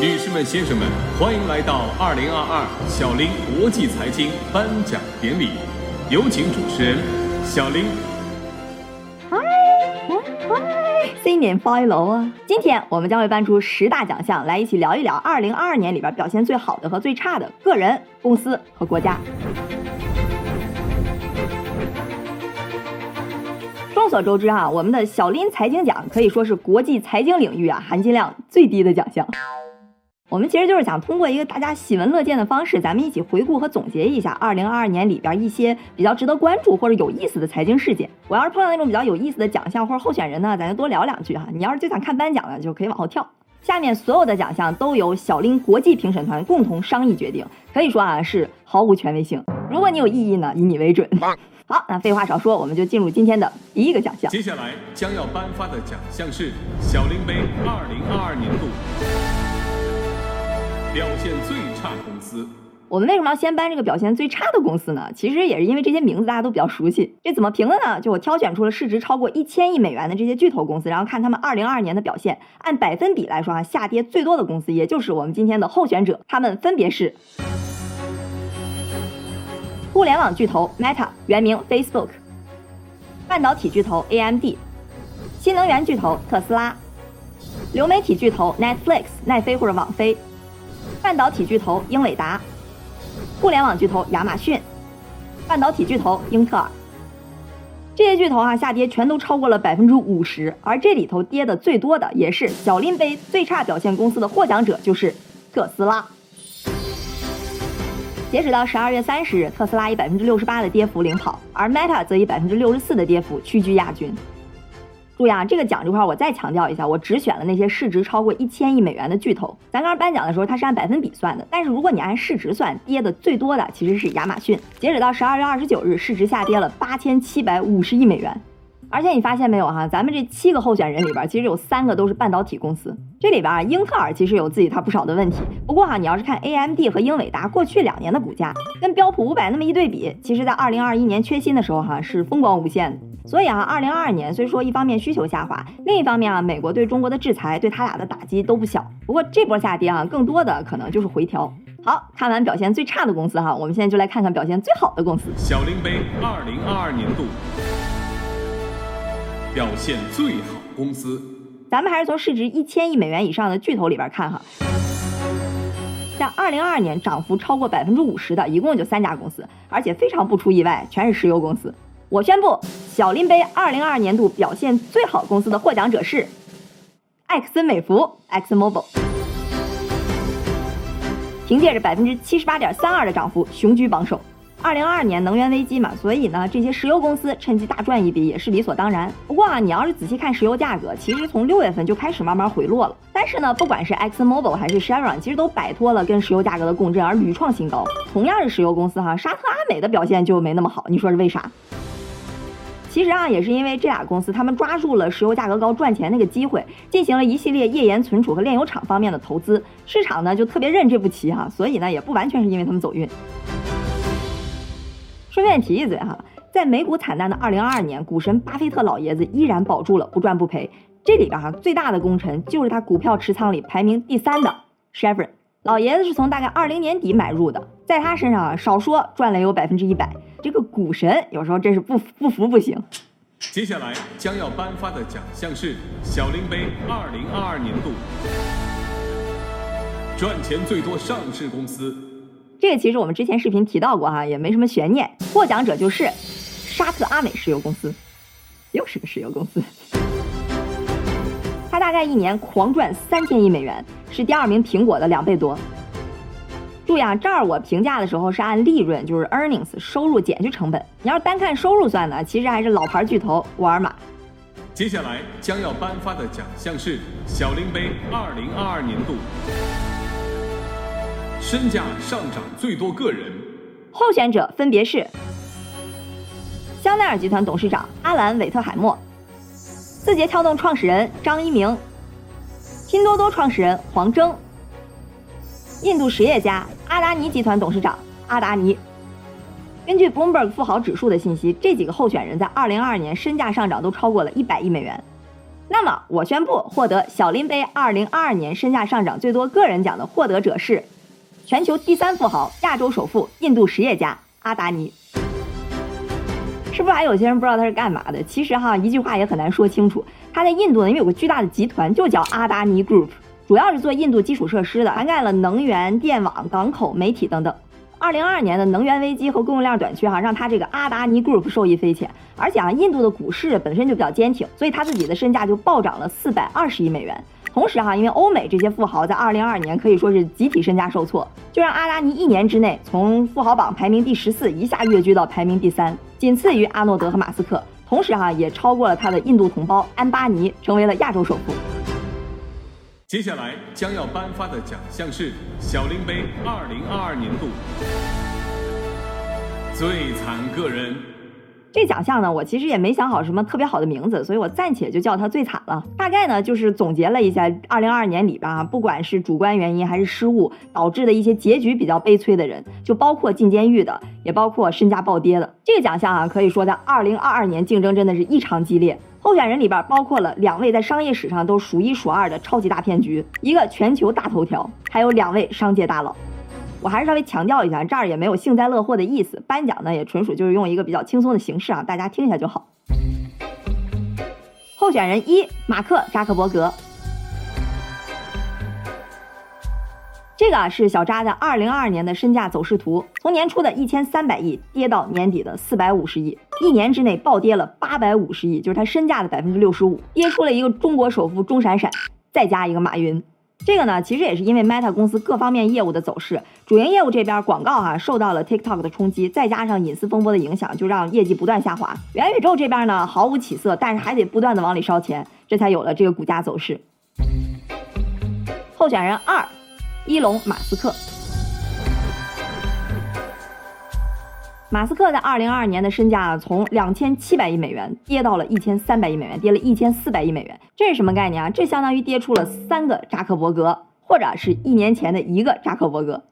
女士们、先生们，欢迎来到二零二二小林国际财经颁奖典礼，有请主持人小林。嗨嗨，新年快乐啊！今天我们将会颁出十大奖项，来一起聊一聊二零二二年里边表现最好的和最差的个人、公司和国家。众所周知啊，我们的小林财经奖可以说是国际财经领域啊含金量最低的奖项。我们其实就是想通过一个大家喜闻乐见的方式，咱们一起回顾和总结一下二零二二年里边一些比较值得关注或者有意思的财经事件。我要是碰到那种比较有意思的奖项或者候选人呢，咱就多聊两句哈。你要是就想看颁奖的，就可以往后跳。下面所有的奖项都由小林国际评审团共同商议决定，可以说啊是毫无权威性。如果你有异议呢，以你为准。好，那废话少说，我们就进入今天的第一个奖项。接下来将要颁发的奖项是小林杯二零二二年度。表现最差公司，我们为什么要先搬这个表现最差的公司呢？其实也是因为这些名字大家都比较熟悉。这怎么评的呢？就我挑选出了市值超过一千亿美元的这些巨头公司，然后看他们二零二二年的表现，按百分比来说啊，下跌最多的公司，也就是我们今天的候选者，他们分别是：互联网巨头 Meta 原名 Facebook，半导体巨头 AMD，新能源巨头特斯拉，流媒体巨头 Netflix 奈飞或者网飞。半导体巨头英伟达，互联网巨头亚马逊，半导体巨头英特尔，这些巨头啊下跌全都超过了百分之五十，而这里头跌的最多的也是小林杯最差表现公司的获奖者就是特斯拉。截止到十二月三十日，特斯拉以百分之六十八的跌幅领跑，而 Meta 则以百分之六十四的跌幅屈居亚军。注意啊，这个奖这块我再强调一下，我只选了那些市值超过一千亿美元的巨头。咱刚刚颁奖的时候，它是按百分比算的，但是如果你按市值算，跌的最多的其实是亚马逊。截止到十二月二十九日，市值下跌了八千七百五十亿美元。而且你发现没有哈，咱们这七个候选人里边，其实有三个都是半导体公司。这里边啊，英特尔其实有自己它不少的问题。不过哈，你要是看 AMD 和英伟达过去两年的股价，跟标普五百那么一对比，其实在二零二一年缺芯的时候哈，是风光无限的。所以啊，二零二二年虽说一方面需求下滑，另一方面啊，美国对中国的制裁对他俩的打击都不小。不过这波下跌啊，更多的可能就是回调。好看完表现最差的公司哈，我们现在就来看看表现最好的公司。小林杯二零二二年度表现最好公司，咱们还是从市值一千亿美元以上的巨头里边看哈。在二零二二年涨幅超过百分之五十的，一共就三家公司，而且非常不出意外，全是石油公司。我宣布，小林杯二零二二年度表现最好公司的获奖者是埃克森美孚 （ExxonMobil）。凭借着百分之七十八点三二的涨幅，雄居榜首。二零二二年能源危机嘛，所以呢，这些石油公司趁机大赚一笔也是理所当然。不过啊，你要是仔细看石油价格，其实从六月份就开始慢慢回落了。但是呢，不管是 ExxonMobil 还是 Chevron，其实都摆脱了跟石油价格的共振而屡创新高。同样是石油公司哈，沙特阿美的表现就没那么好，你说是为啥？其实啊，也是因为这俩公司，他们抓住了石油价格高赚钱那个机会，进行了一系列页岩存储和炼油厂方面的投资，市场呢就特别认这步棋哈，所以呢也不完全是因为他们走运。顺便提一嘴哈，在美股惨淡的2022年，股神巴菲特老爷子依然保住了不赚不赔，这里边哈最大的功臣就是他股票持仓里排名第三的 Chevron。老爷子是从大概二零年底买入的，在他身上啊，少说赚了有百分之一百。这个股神有时候真是不服不服不行。接下来将要颁发的奖项是小林杯二零二二年度赚钱最多上市公司。这个其实我们之前视频提到过哈，也没什么悬念，获奖者就是沙特阿美石油公司，又是个石油公司。它大概一年狂赚三千亿美元，是第二名苹果的两倍多。注意啊，这儿我评价的时候是按利润，就是 earnings 收入减去成本。你要是单看收入算呢，其实还是老牌巨头沃尔玛。接下来将要颁发的奖项是小林杯二零二二年度身价上涨最多个人。候选者分别是香奈儿集团董事长阿兰·韦特海默。字节跳动创始人张一鸣，拼多多创始人黄峥，印度实业家阿达尼集团董事长阿达尼。根据 Bloomberg 富豪指数的信息，这几个候选人在2022年身价上涨都超过了一百亿美元。那么我宣布，获得小林杯2022年身价上涨最多个人奖的获得者是全球第三富豪、亚洲首富、印度实业家阿达尼。是不是还有些人不知道他是干嘛的？其实哈，一句话也很难说清楚。他在印度呢，因为有个巨大的集团，就叫阿达尼 Group，主要是做印度基础设施的，涵盖了能源、电网、港口、媒体等等。二零二二年的能源危机和供应链短缺哈，让他这个阿达尼 Group 受益匪浅。而且啊，印度的股市本身就比较坚挺，所以他自己的身价就暴涨了四百二十亿美元。同时哈，因为欧美这些富豪在二零二二年可以说是集体身价受挫，就让阿达尼一年之内从富豪榜排名第十四一下跃居到排名第三，仅次于阿诺德和马斯克。同时哈，也超过了他的印度同胞安巴尼，成为了亚洲首富。接下来将要颁发的奖项是小林杯二零二二年度最惨个人。这奖项呢，我其实也没想好什么特别好的名字，所以我暂且就叫它最惨了。大概呢，就是总结了一下二零二二年里边啊，不管是主观原因还是失误导致的一些结局比较悲催的人，就包括进监狱的，也包括身价暴跌的。这个奖项啊，可以说在二零二二年竞争真的是异常激烈。候选人里边包括了两位在商业史上都数一数二的超级大骗局，一个全球大头条，还有两位商界大佬。我还是稍微强调一下，这儿也没有幸灾乐祸的意思。颁奖呢，也纯属就是用一个比较轻松的形式啊，大家听一下就好。候选人一：马克扎克伯格。这个啊是小扎在二零二二年的身价走势图，从年初的一千三百亿跌到年底的四百五十亿，一年之内暴跌了八百五十亿，就是他身价的百分之六十五，跌出了一个中国首富钟闪闪，再加一个马云。这个呢，其实也是因为 Meta 公司各方面业务的走势，主营业务这边广告哈受到了 TikTok 的冲击，再加上隐私风波的影响，就让业绩不断下滑。元宇宙这边呢毫无起色，但是还得不断的往里烧钱，这才有了这个股价走势。候选人二，伊隆马斯克。马斯克在二零二二年的身价从两千七百亿美元跌到了一千三百亿美元，跌了一千四百亿美元，这是什么概念啊？这相当于跌出了三个扎克伯格，或者是一年前的一个扎克伯格。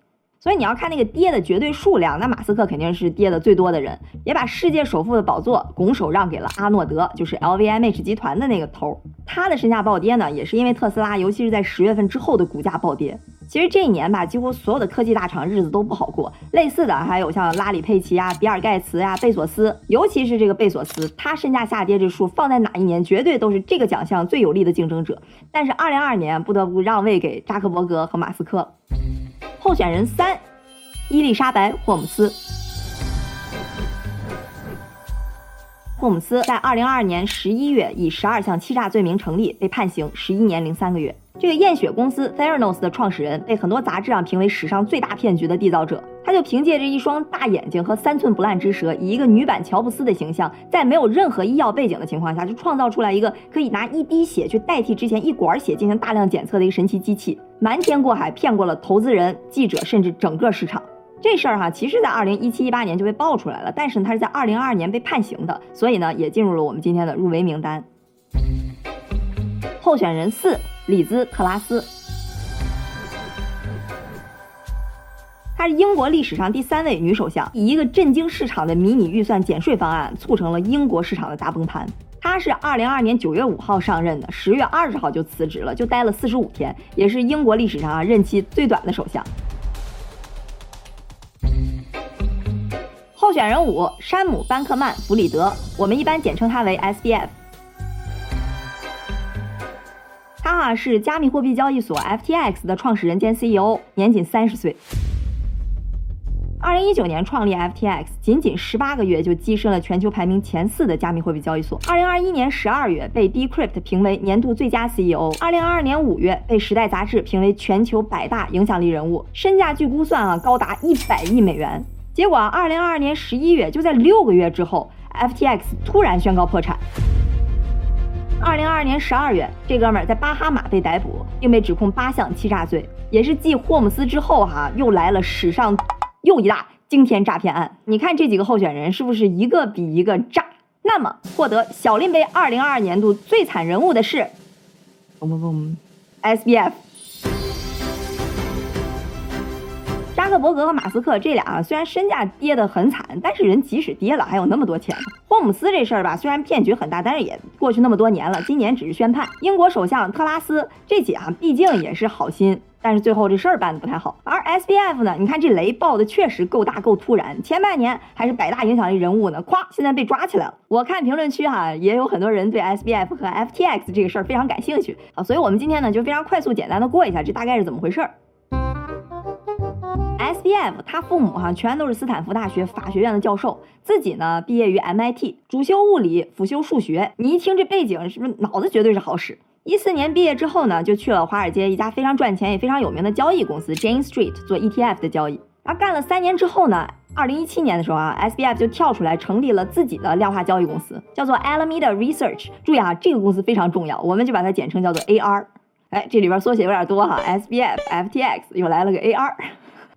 所以你要看那个跌的绝对数量，那马斯克肯定是跌的最多的人，也把世界首富的宝座拱手让给了阿诺德，就是 LVMH 集团的那个头。他的身价暴跌呢，也是因为特斯拉，尤其是在十月份之后的股价暴跌。其实这一年吧，几乎所有的科技大厂日子都不好过。类似的还有像拉里·佩奇啊、比尔·盖茨呀、贝索斯，尤其是这个贝索斯，他身价下跌这数放在哪一年，绝对都是这个奖项最有力的竞争者。但是二零二二年不得不让位给扎克伯格和马斯克。候选人三，伊丽莎白·霍姆斯。霍姆斯在二零二二年十一月以十二项欺诈罪名成立，被判刑十一年零三个月。这个验血公司 Theranos 的创始人，被很多杂志上评为史上最大骗局的缔造者。他就凭借着一双大眼睛和三寸不烂之舌，以一个女版乔布斯的形象，在没有任何医药背景的情况下，就创造出来一个可以拿一滴血去代替之前一管血进行大量检测的一个神奇机器，瞒天过海，骗过了投资人、记者，甚至整个市场。这事儿哈，其实在二零一七一八年就被爆出来了，但是他是在二零二二年被判刑的，所以呢，也进入了我们今天的入围名单。候选人四：里兹特拉斯，她是英国历史上第三位女首相，以一个震惊市场的迷你预算减税方案，促成了英国市场的大崩盘。她是二零二二年九月五号上任的，十月二十号就辞职了，就待了四十五天，也是英国历史上啊任期最短的首相。候选人五：山姆·班克曼·弗里德，我们一般简称他为 SBF。他啊是加密货币交易所 FTX 的创始人兼 CEO，年仅三十岁。二零一九年创立 FTX，仅仅十八个月就跻身了全球排名前四的加密货币交易所。二零二一年十二月被 Decrypt 评为年度最佳 CEO。二零二二年五月被《时代》杂志评为全球百大影响力人物，身价据估算啊高达一百亿美元。结果，二零二二年十一月，就在六个月之后，FTX 突然宣告破产。二零二二年十二月，这哥们儿在巴哈马被逮捕，并被指控八项欺诈罪，也是继霍姆斯之后，哈，又来了史上又一大惊天诈骗案。你看这几个候选人是不是一个比一个炸？那么，获得小林杯二零二二年度最惨人物的是，嘣嘣嘣，SBF。扎克伯格和马斯克这俩啊，虽然身价跌得很惨，但是人即使跌了，还有那么多钱。霍姆斯这事儿吧，虽然骗局很大，但是也过去那么多年了，今年只是宣判。英国首相特拉斯这姐啊，毕竟也是好心。但是最后这事儿办得不太好，而 S B F 呢？你看这雷爆的确实够大够突然，前半年还是百大影响力人物呢，咵，现在被抓起来了。我看评论区哈，也有很多人对 S B F 和 F T X 这个事儿非常感兴趣啊，所以我们今天呢就非常快速简单的过一下，这大概是怎么回事儿。S B F 他父母哈全都是斯坦福大学法学院的教授，自己呢毕业于 M I T，主修物理，辅修数学。你一听这背景，是不是脑子绝对是好使？一四年毕业之后呢，就去了华尔街一家非常赚钱也非常有名的交易公司 Jane Street 做 ETF 的交易。而干了三年之后呢，二零一七年的时候啊，SBF 就跳出来成立了自己的量化交易公司，叫做 Alameda Research。注意啊，这个公司非常重要，我们就把它简称叫做 AR。哎，这里边缩写有点多哈，SBF、FTX 又来了个 AR。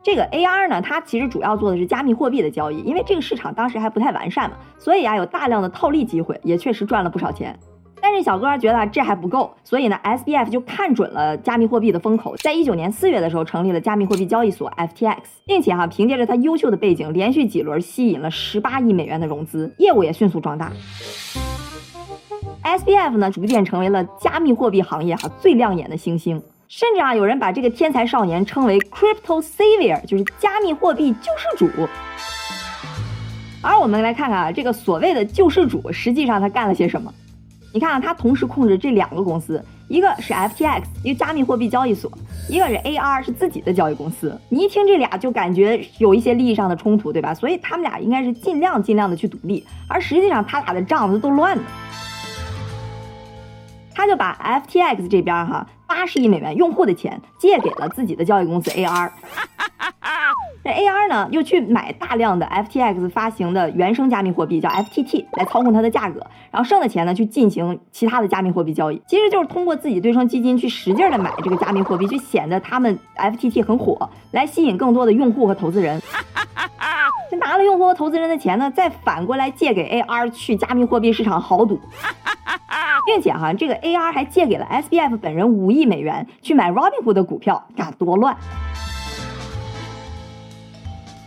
这个 AR 呢，它其实主要做的是加密货币的交易，因为这个市场当时还不太完善嘛，所以啊有大量的套利机会，也确实赚了不少钱。但是小哥觉得这还不够，所以呢，S B F 就看准了加密货币的风口，在一九年四月的时候成立了加密货币交易所 F T X，并且哈凭借着他优秀的背景，连续几轮吸引了十八亿美元的融资，业务也迅速壮大。S B F 呢，逐渐成为了加密货币行业哈最亮眼的星星，甚至啊有人把这个天才少年称为 Crypto Savior，就是加密货币救世主。而我们来看看啊，这个所谓的救世主，实际上他干了些什么？你看啊，他同时控制这两个公司，一个是 FTX，一个加密货币交易所，一个是 AR，是自己的交易公司。你一听这俩就感觉有一些利益上的冲突，对吧？所以他们俩应该是尽量尽量的去独立，而实际上他俩的账子都乱的。他就把 FTX 这边哈八十亿美元用户的钱借给了自己的交易公司 AR。这 AR 呢，又去买大量的 FTX 发行的原生加密货币，叫 FTT，来操控它的价格，然后剩的钱呢，去进行其他的加密货币交易。其实就是通过自己对冲基金去使劲的买这个加密货币，去显得他们 FTT 很火，来吸引更多的用户和投资人。就拿了用户和投资人的钱呢，再反过来借给 AR 去加密货币市场豪赌，并且哈，这个 AR 还借给了 SBF 本人五亿美元去买 Robinhood 的股票，看多乱。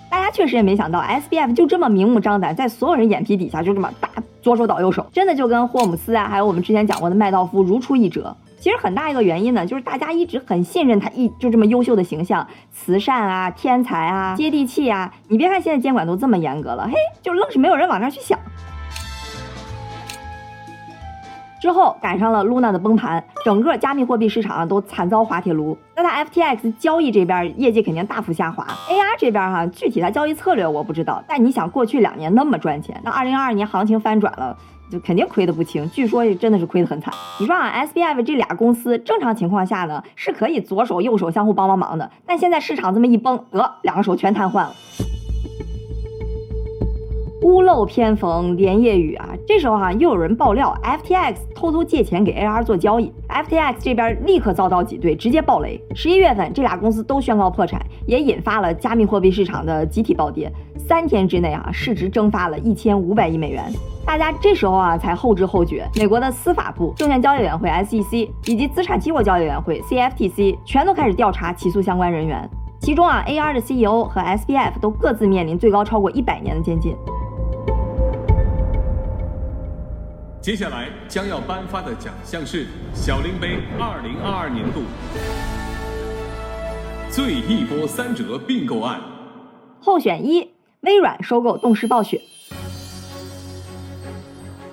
大家确实也没想到，S B F 就这么明目张胆，在所有人眼皮底下就这么大左手倒右手，真的就跟霍姆斯啊，还有我们之前讲过的麦道夫如出一辙。其实很大一个原因呢，就是大家一直很信任他，一就这么优秀的形象，慈善啊，天才啊，接地气啊。你别看现在监管都这么严格了，嘿，就愣是没有人往那儿去想。之后赶上了 Luna 的崩盘，整个加密货币市场都惨遭滑铁卢。那它 FTX 交易这边业绩肯定大幅下滑，AR 这边哈具体它交易策略我不知道，但你想过去两年那么赚钱，那二零二二年行情翻转了，就肯定亏得不轻，据说真的是亏得很惨。你说啊，SBF 这俩公司正常情况下呢是可以左手右手相互帮帮忙的，但现在市场这么一崩，得两个手全瘫痪了。屋漏偏逢连夜雨啊！这时候哈，又有人爆料，FTX 偷偷借钱给 AR 做交易，FTX 这边立刻遭到挤兑，直接爆雷。十一月份，这俩公司都宣告破产，也引发了加密货币市场的集体暴跌。三天之内啊，市值蒸发了一千五百亿美元。大家这时候啊，才后知后觉，美国的司法部、证券交易委员会 SEC 以及资产期货交易委员会 CFTC 全都开始调查起诉相关人员。其中啊，AR 的 CEO 和 SBF 都各自面临最高超过一百年的监禁。接下来将要颁发的奖项是小林杯二零二二年度最一波三折并购案。候选一：微软收购动视暴雪。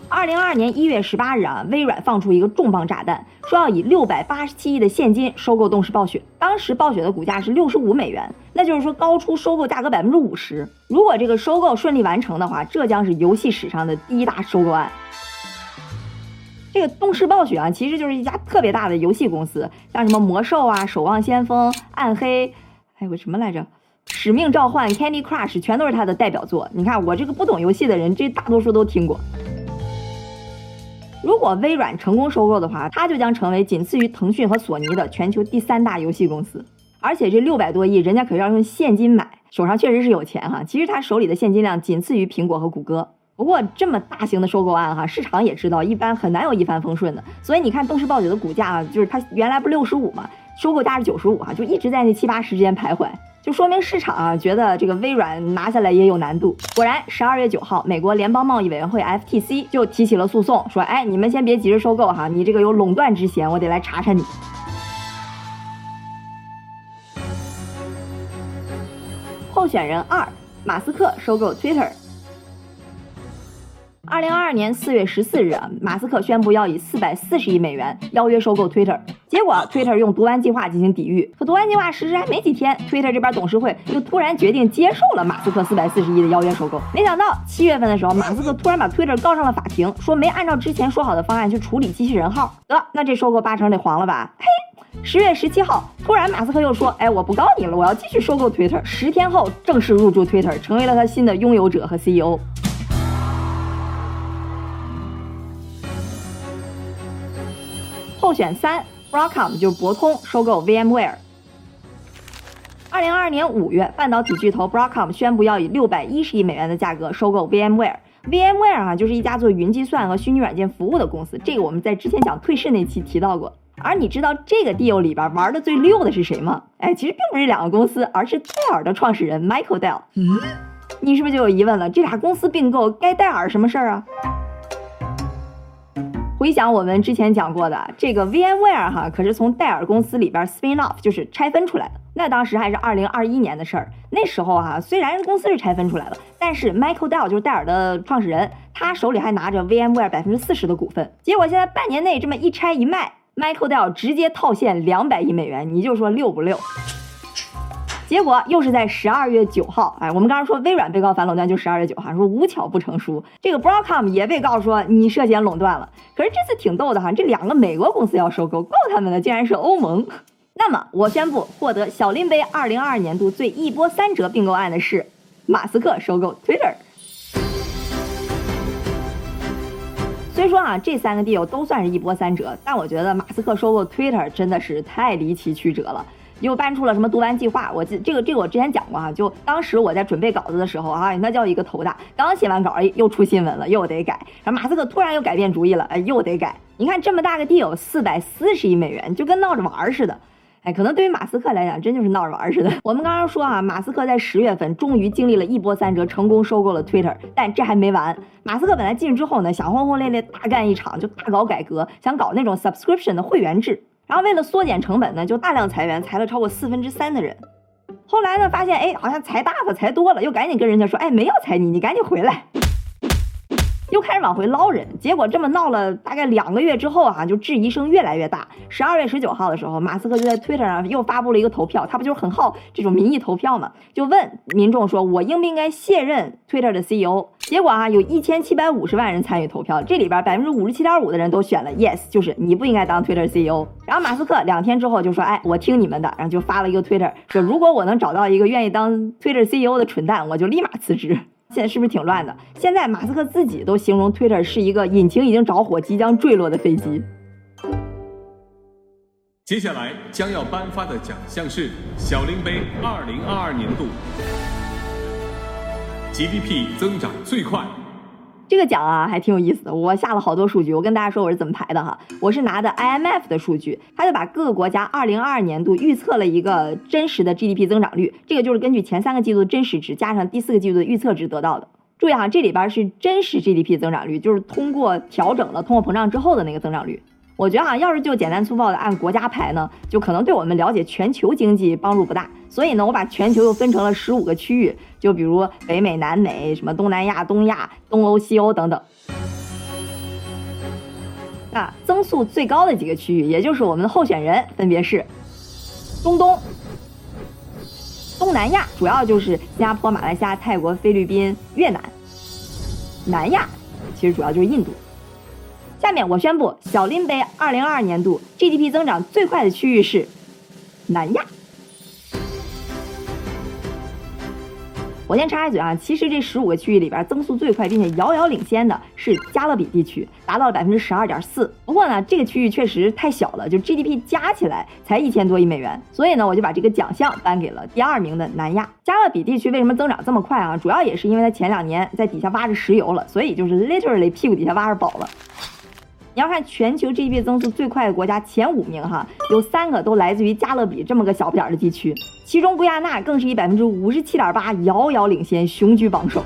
二零二二年一月十八日啊，微软放出一个重磅炸弹，说要以六百八十七亿的现金收购动视暴雪。当时暴雪的股价是六十五美元，那就是说高出收购价格百分之五十。如果这个收购顺利完成的话，这将是游戏史上的第一大收购案。这个动视暴雪啊，其实就是一家特别大的游戏公司，像什么魔兽啊、守望先锋、暗黑，还有个什么来着，使命召唤、Candy Crush，全都是他的代表作。你看我这个不懂游戏的人，这大多数都听过。如果微软成功收购的话，它就将成为仅次于腾讯和索尼的全球第三大游戏公司。而且这六百多亿，人家可是要用现金买，手上确实是有钱哈。其实他手里的现金量仅次于苹果和谷歌。不过这么大型的收购案哈，市场也知道，一般很难有一帆风顺的。所以你看，动视暴雪的股价啊，就是它原来不六十五嘛，收购价是九十五哈，就一直在那七八十之间徘徊。就说明市场啊觉得这个微软拿下来也有难度。果然，十二月九号，美国联邦贸易委员会 FTC 就提起了诉讼，说，哎，你们先别急着收购哈，你这个有垄断之嫌，我得来查查你。候选人二，马斯克收购 Twitter。二零二二年四月十四日，马斯克宣布要以四百四十亿美元邀约收购 Twitter。结果 Twitter 用毒丸计划进行抵御，可毒丸计划实施还没几天，Twitter 这边董事会就突然决定接受了马斯克四百四十亿的邀约收购。没想到七月份的时候，马斯克突然把 Twitter 告上了法庭，说没按照之前说好的方案去处理机器人号。得，那这收购八成得黄了吧？嘿，十月十七号，突然马斯克又说，哎，我不告你了，我要继续收购 Twitter。十天后正式入驻 Twitter，成为了他新的拥有者和 CEO。候选三，Broadcom 就是博通收购 VMware。二零二二年五月，半导体巨头 Broadcom 宣布要以六百一十亿美元的价格收购 VMware。VMware 啊，就是一家做云计算和虚拟软件服务的公司。这个我们在之前讲退市那期提到过。而你知道这个 deal 里边玩的最溜的是谁吗？哎，其实并不是两个公司，而是戴尔的创始人 Michael Dell。嗯，你是不是就有疑问了？这俩公司并购该戴尔什么事儿啊？回想我们之前讲过的这个 VMware 哈，可是从戴尔公司里边 spin off，就是拆分出来的。那当时还是二零二一年的事儿。那时候哈，虽然公司是拆分出来了，但是 Michael Dell 就是戴尔的创始人，他手里还拿着 VMware 百分之四十的股份。结果现在半年内这么一拆一卖，Michael Dell 直接套现两百亿美元，你就说六不六？结果又是在十二月九号，哎，我们刚刚说微软被告反垄断就十二月九号，说无巧不成书，这个 Broadcom 也被告说你涉嫌垄断了。可是这次挺逗的哈，这两个美国公司要收购，告他们的竟然是欧盟。那么我宣布获得小林杯二零二二年度最一波三折并购案的是马斯克收购 Twitter。虽说啊这三个 deal 都算是一波三折，但我觉得马斯克收购 Twitter 真的是太离奇曲折了。又搬出了什么读完计划？我记这个这个我之前讲过哈，就当时我在准备稿子的时候啊，那叫一个头大。刚写完稿，又出新闻了，又得改。然后马斯克突然又改变主意了，哎，又得改。你看这么大个地有四百四十亿美元，就跟闹着玩似的。哎，可能对于马斯克来讲，真就是闹着玩似的。我们刚刚说啊，马斯克在十月份终于经历了一波三折，成功收购了 Twitter。但这还没完，马斯克本来进去之后呢，想轰轰烈烈大干一场，就大搞改革，想搞那种 subscription 的会员制。然后为了缩减成本呢，就大量裁员，裁了超过四分之三的人。后来呢，发现哎，好像裁大发裁多了，又赶紧跟人家说，哎，没有裁你，你赶紧回来。又开始往回捞人，结果这么闹了大概两个月之后啊，就质疑声越来越大。十二月十九号的时候，马斯克就在 Twitter 上又发布了一个投票，他不就是很好这种民意投票嘛？就问民众说，我应不应该卸任 Twitter 的 CEO？结果啊，有一千七百五十万人参与投票，这里边百分之五十七点五的人都选了 Yes，就是你不应该当 Twitter CEO。然后马斯克两天之后就说，哎，我听你们的，然后就发了一个 Twitter，说如果我能找到一个愿意当 Twitter CEO 的蠢蛋，我就立马辞职。现在是不是挺乱的？现在马斯克自己都形容 Twitter 是一个引擎已经着火、即将坠落的飞机。接下来将要颁发的奖项是小林杯2022年度 GDP 增长最快。这个奖啊还挺有意思的，我下了好多数据，我跟大家说我是怎么排的哈。我是拿的 IMF 的数据，他就把各个国家2022年度预测了一个真实的 GDP 增长率，这个就是根据前三个季度的真实值加上第四个季度的预测值得到的。注意哈，这里边是真实 GDP 增长率，就是通过调整了通货膨胀之后的那个增长率。我觉得啊，要是就简单粗暴的按国家排呢，就可能对我们了解全球经济帮助不大。所以呢，我把全球又分成了十五个区域，就比如北美、南美、什么东南亚、东亚、东欧、西欧等等。那增速最高的几个区域，也就是我们的候选人，分别是中东、东南亚，主要就是新加坡、马来西亚、泰国、菲律宾、越南；南亚其实主要就是印度。下面我宣布，小林杯二零二二年度 GDP 增长最快的区域是南亚。我先插一嘴啊，其实这十五个区域里边增速最快并且遥遥领先的是加勒比地区，达到了百分之十二点四。不过呢，这个区域确实太小了，就 GDP 加起来才一千多亿美元，所以呢，我就把这个奖项颁给了第二名的南亚。加勒比地区为什么增长这么快啊？主要也是因为它前两年在底下挖着石油了，所以就是 literally 屁股底下挖着宝了。你要看全球 GDP 增速最快的国家前五名哈，有三个都来自于加勒比这么个小不点儿的地区，其中圭亚那更是以百分之五十七点八遥遥领先，雄居榜首。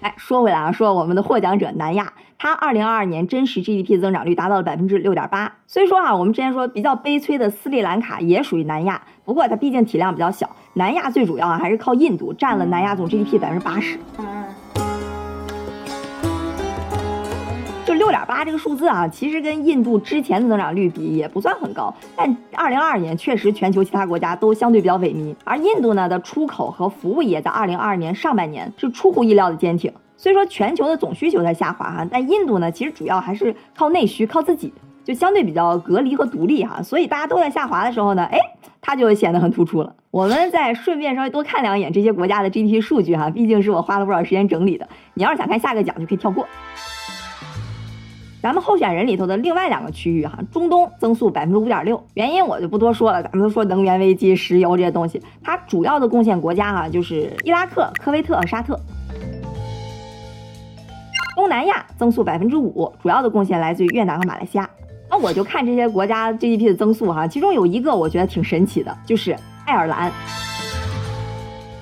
哎，说回来啊，说我们的获奖者南亚，它二零二二年真实 GDP 增长率达到了百分之六点八。虽说啊，我们之前说比较悲催的斯里兰卡也属于南亚，不过它毕竟体量比较小，南亚最主要啊还是靠印度占了南亚总 GDP 百分之八十。就六点八这个数字啊，其实跟印度之前的增长率比也不算很高，但二零二二年确实全球其他国家都相对比较萎靡，而印度呢的出口和服务业在二零二二年上半年是出乎意料的坚挺。虽说全球的总需求在下滑哈，但印度呢其实主要还是靠内需，靠自己，就相对比较隔离和独立哈，所以大家都在下滑的时候呢，哎，它就显得很突出了。我们再顺便稍微多看两眼这些国家的 GDP 数据哈，毕竟是我花了不少时间整理的。你要是想看下个奖，就可以跳过。咱们候选人里头的另外两个区域哈，中东增速百分之五点六，原因我就不多说了。咱们都说能源危机、石油这些东西，它主要的贡献国家哈就是伊拉克、科威特沙特。东南亚增速百分之五，主要的贡献来自于越南和马来西亚。那我就看这些国家 GDP 的增速哈，其中有一个我觉得挺神奇的，就是爱尔兰，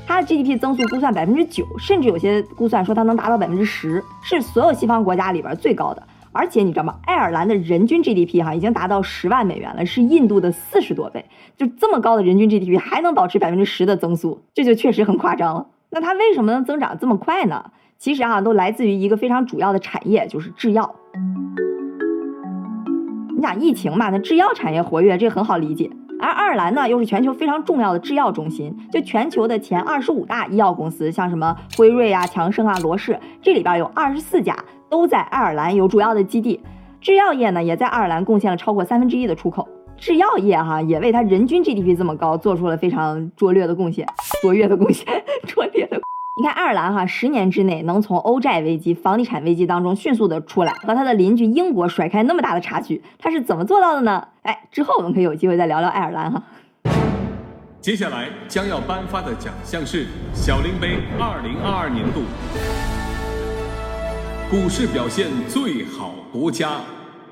它的 GDP 增速估算百分之九，甚至有些估算说它能达到百分之十，是所有西方国家里边最高的。而且你知道吗？爱尔兰的人均 GDP 哈已经达到十万美元了，是印度的四十多倍。就这么高的人均 GDP 还能保持百分之十的增速，这就确实很夸张了。那它为什么能增长这么快呢？其实啊，都来自于一个非常主要的产业，就是制药。你想疫情嘛，那制药产业活跃，这很好理解。而爱尔兰呢，又是全球非常重要的制药中心，就全球的前二十五大医药公司，像什么辉瑞啊、强生啊、罗氏，这里边有二十四家。都在爱尔兰有主要的基地，制药业呢也在爱尔兰贡献了超过三分之一的出口。制药业哈也为它人均 GDP 这么高做出了非常卓越的贡献，卓越的贡献，卓越的。你看爱尔兰哈十年之内能从欧债危机、房地产危机当中迅速的出来，和他的邻居英国甩开那么大的差距，他是怎么做到的呢？哎，之后我们可以有机会再聊聊爱尔兰哈。接下来将要颁发的奖项是小林杯二零二二年度。股市表现最好国家，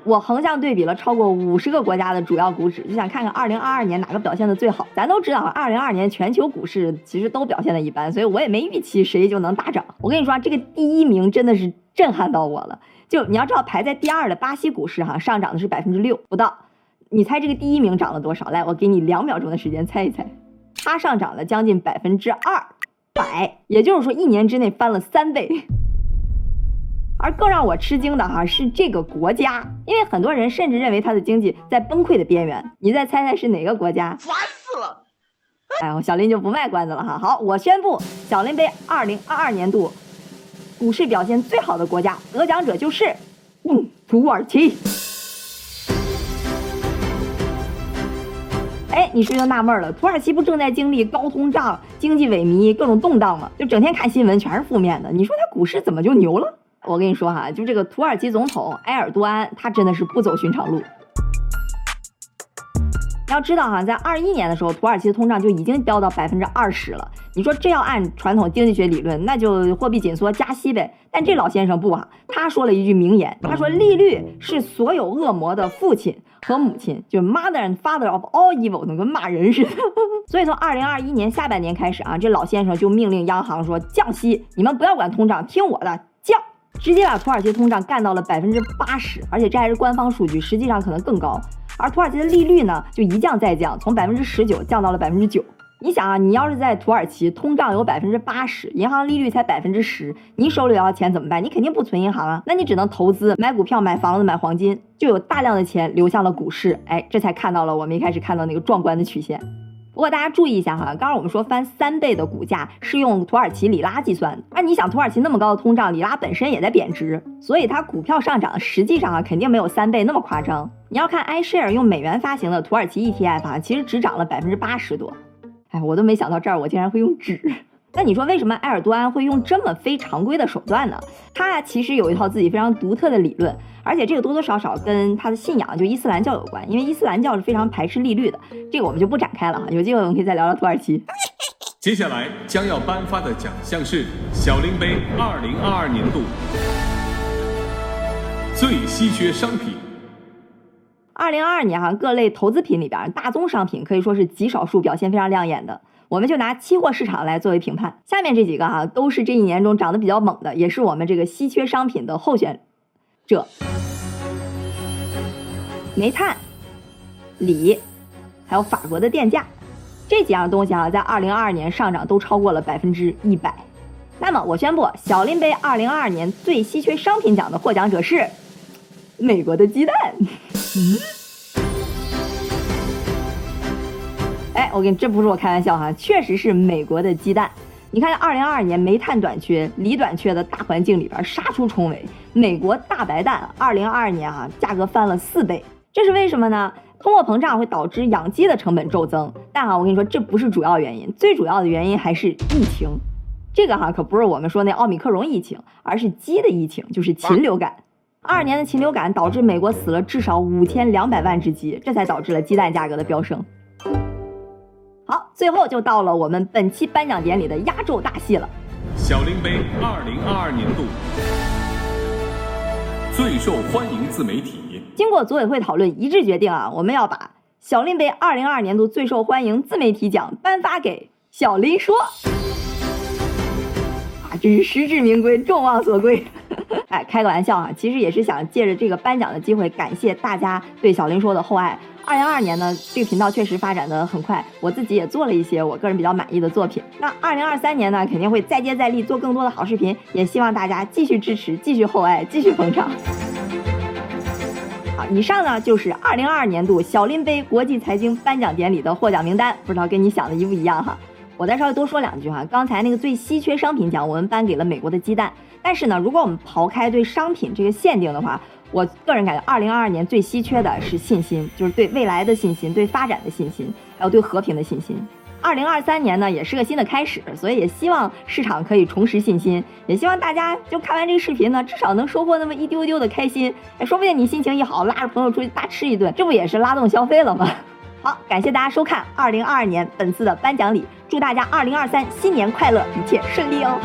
我横向对比了超过五十个国家的主要股指，就想看看二零二二年哪个表现的最好。咱都知道，二零二二年全球股市其实都表现的一般，所以我也没预期谁就能大涨。我跟你说，这个第一名真的是震撼到我了。就你要知道，排在第二的巴西股市哈，上涨的是百分之六不到。你猜这个第一名涨了多少？来，我给你两秒钟的时间猜一猜，它上涨了将近百分之二百，也就是说一年之内翻了三倍。而更让我吃惊的哈是这个国家，因为很多人甚至认为它的经济在崩溃的边缘。你再猜猜是哪个国家？烦死了！哎呦，小林就不卖关子了哈。好，我宣布小林杯二零二二年度股市表现最好的国家得奖者就是，嗯，土耳其。哎，你是不是就纳闷了？土耳其不正在经历高通胀、经济萎靡、各种动荡吗？就整天看新闻全是负面的。你说它股市怎么就牛了？我跟你说哈，就这个土耳其总统埃尔多安，他真的是不走寻常路。要知道哈，在二一年的时候，土耳其的通胀就已经飙到百分之二十了。你说这要按传统经济学理论，那就货币紧缩加息呗。但这老先生不啊，他说了一句名言，他说利率是所有恶魔的父亲和母亲，就 mother and father of all evil，跟骂人似的。所以从二零二一年下半年开始啊，这老先生就命令央行说降息，你们不要管通胀，听我的，直接把土耳其通胀干到了百分之八十，而且这还是官方数据，实际上可能更高。而土耳其的利率呢，就一降再降，从百分之十九降到了百分之九。你想啊，你要是在土耳其通胀有百分之八十，银行利率才百分之十，你手里要钱怎么办？你肯定不存银行啊，那你只能投资，买股票、买房子、买黄金，就有大量的钱流向了股市。哎，这才看到了我们一开始看到那个壮观的曲线。不过大家注意一下哈，刚刚我们说翻三倍的股价是用土耳其里拉计算的。那你想，土耳其那么高的通胀，里拉本身也在贬值，所以它股票上涨实际上啊肯定没有三倍那么夸张。你要看 iShare 用美元发行的土耳其 ETF 啊，其实只涨了百分之八十多。哎，我都没想到这儿，我竟然会用纸。那你说为什么埃尔多安会用这么非常规的手段呢？他呀其实有一套自己非常独特的理论，而且这个多多少少跟他的信仰就伊斯兰教有关，因为伊斯兰教是非常排斥利率的。这个我们就不展开了哈，有机会我们可以再聊聊土耳其。接下来将要颁发的奖项是小林杯二零二二年度最稀缺商品。二零二二年哈，各类投资品里边，大宗商品可以说是极少数表现非常亮眼的。我们就拿期货市场来作为评判，下面这几个哈都是这一年中涨得比较猛的，也是我们这个稀缺商品的候选者：煤炭、锂，还有法国的电价。这几样东西啊，在二零二二年上涨都超过了百分之一百。那么，我宣布小林杯二零二二年最稀缺商品奖的获奖者是美国的鸡蛋。嗯，哎，我跟你这不是我开玩笑哈，确实是美国的鸡蛋。你看，二零二二年煤炭短缺、锂短缺的大环境里边杀出重围，美国大白蛋二零二二年啊价格翻了四倍，这是为什么呢？通货膨胀会导致养鸡的成本骤增，但哈，我跟你说，这不是主要原因，最主要的原因还是疫情。这个哈可不是我们说那奥密克戎疫情，而是鸡的疫情，就是禽流感。二二年的禽流感导致美国死了至少五千两百万只鸡，这才导致了鸡蛋价格的飙升。好，最后就到了我们本期颁奖典礼的压轴大戏了——小林杯二零二二年度最受欢迎自媒体。经过组委会讨论，一致决定啊，我们要把小林杯二零二二年度最受欢迎自媒体奖颁发给小林说。啊，真是实至名归，众望所归。哎，开个玩笑啊，其实也是想借着这个颁奖的机会，感谢大家对小林说的厚爱。二零二二年呢，这个频道确实发展的很快，我自己也做了一些我个人比较满意的作品。那二零二三年呢，肯定会再接再厉，做更多的好视频，也希望大家继续支持，继续厚爱，继续捧场。好，以上呢就是二零二二年度小林杯国际财经颁奖典礼的获奖名单，不知道跟你想的一不一样哈？我再稍微多说两句哈，刚才那个最稀缺商品奖我们颁给了美国的鸡蛋，但是呢，如果我们刨开对商品这个限定的话，我个人感觉二零二二年最稀缺的是信心，就是对未来的信心、对发展的信心，还有对和平的信心。二零二三年呢，也是个新的开始，所以也希望市场可以重拾信心，也希望大家就看完这个视频呢，至少能收获那么一丢丢的开心。说不定你心情一好，拉着朋友出去大吃一顿，这不也是拉动消费了吗？好，感谢大家收看二零二二年本次的颁奖礼，祝大家二零二三新年快乐，一切顺利哦。